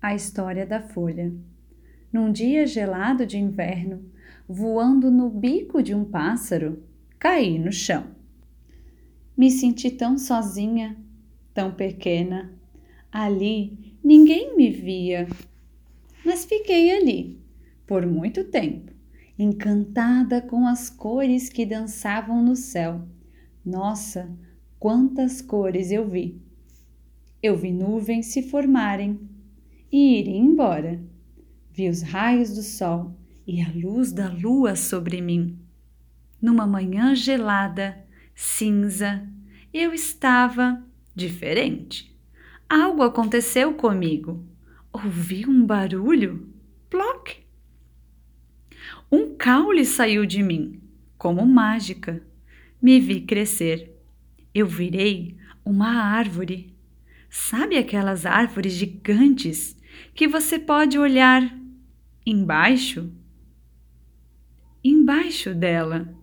A história da folha. Num dia gelado de inverno, voando no bico de um pássaro, caí no chão. Me senti tão sozinha, tão pequena. Ali ninguém me via, mas fiquei ali por muito tempo, encantada com as cores que dançavam no céu. Nossa, quantas cores eu vi! Eu vi nuvens se formarem e irem embora. Vi os raios do sol e a luz da lua sobre mim. Numa manhã gelada, cinza, eu estava diferente. Algo aconteceu comigo. Ouvi um barulho. Ploc! Um caule saiu de mim, como mágica. Me vi crescer. Eu virei uma árvore. Sabe aquelas árvores gigantes que você pode olhar embaixo? Embaixo dela,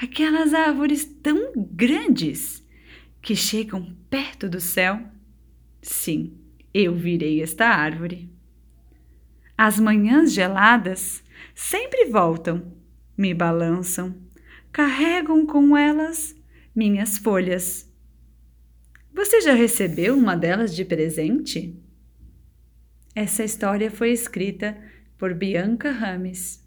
aquelas árvores tão grandes que chegam perto do céu? Sim, eu virei esta árvore. As manhãs geladas sempre voltam, me balançam, carregam com elas minhas folhas você já recebeu uma delas de presente? Essa história foi escrita por Bianca Rames.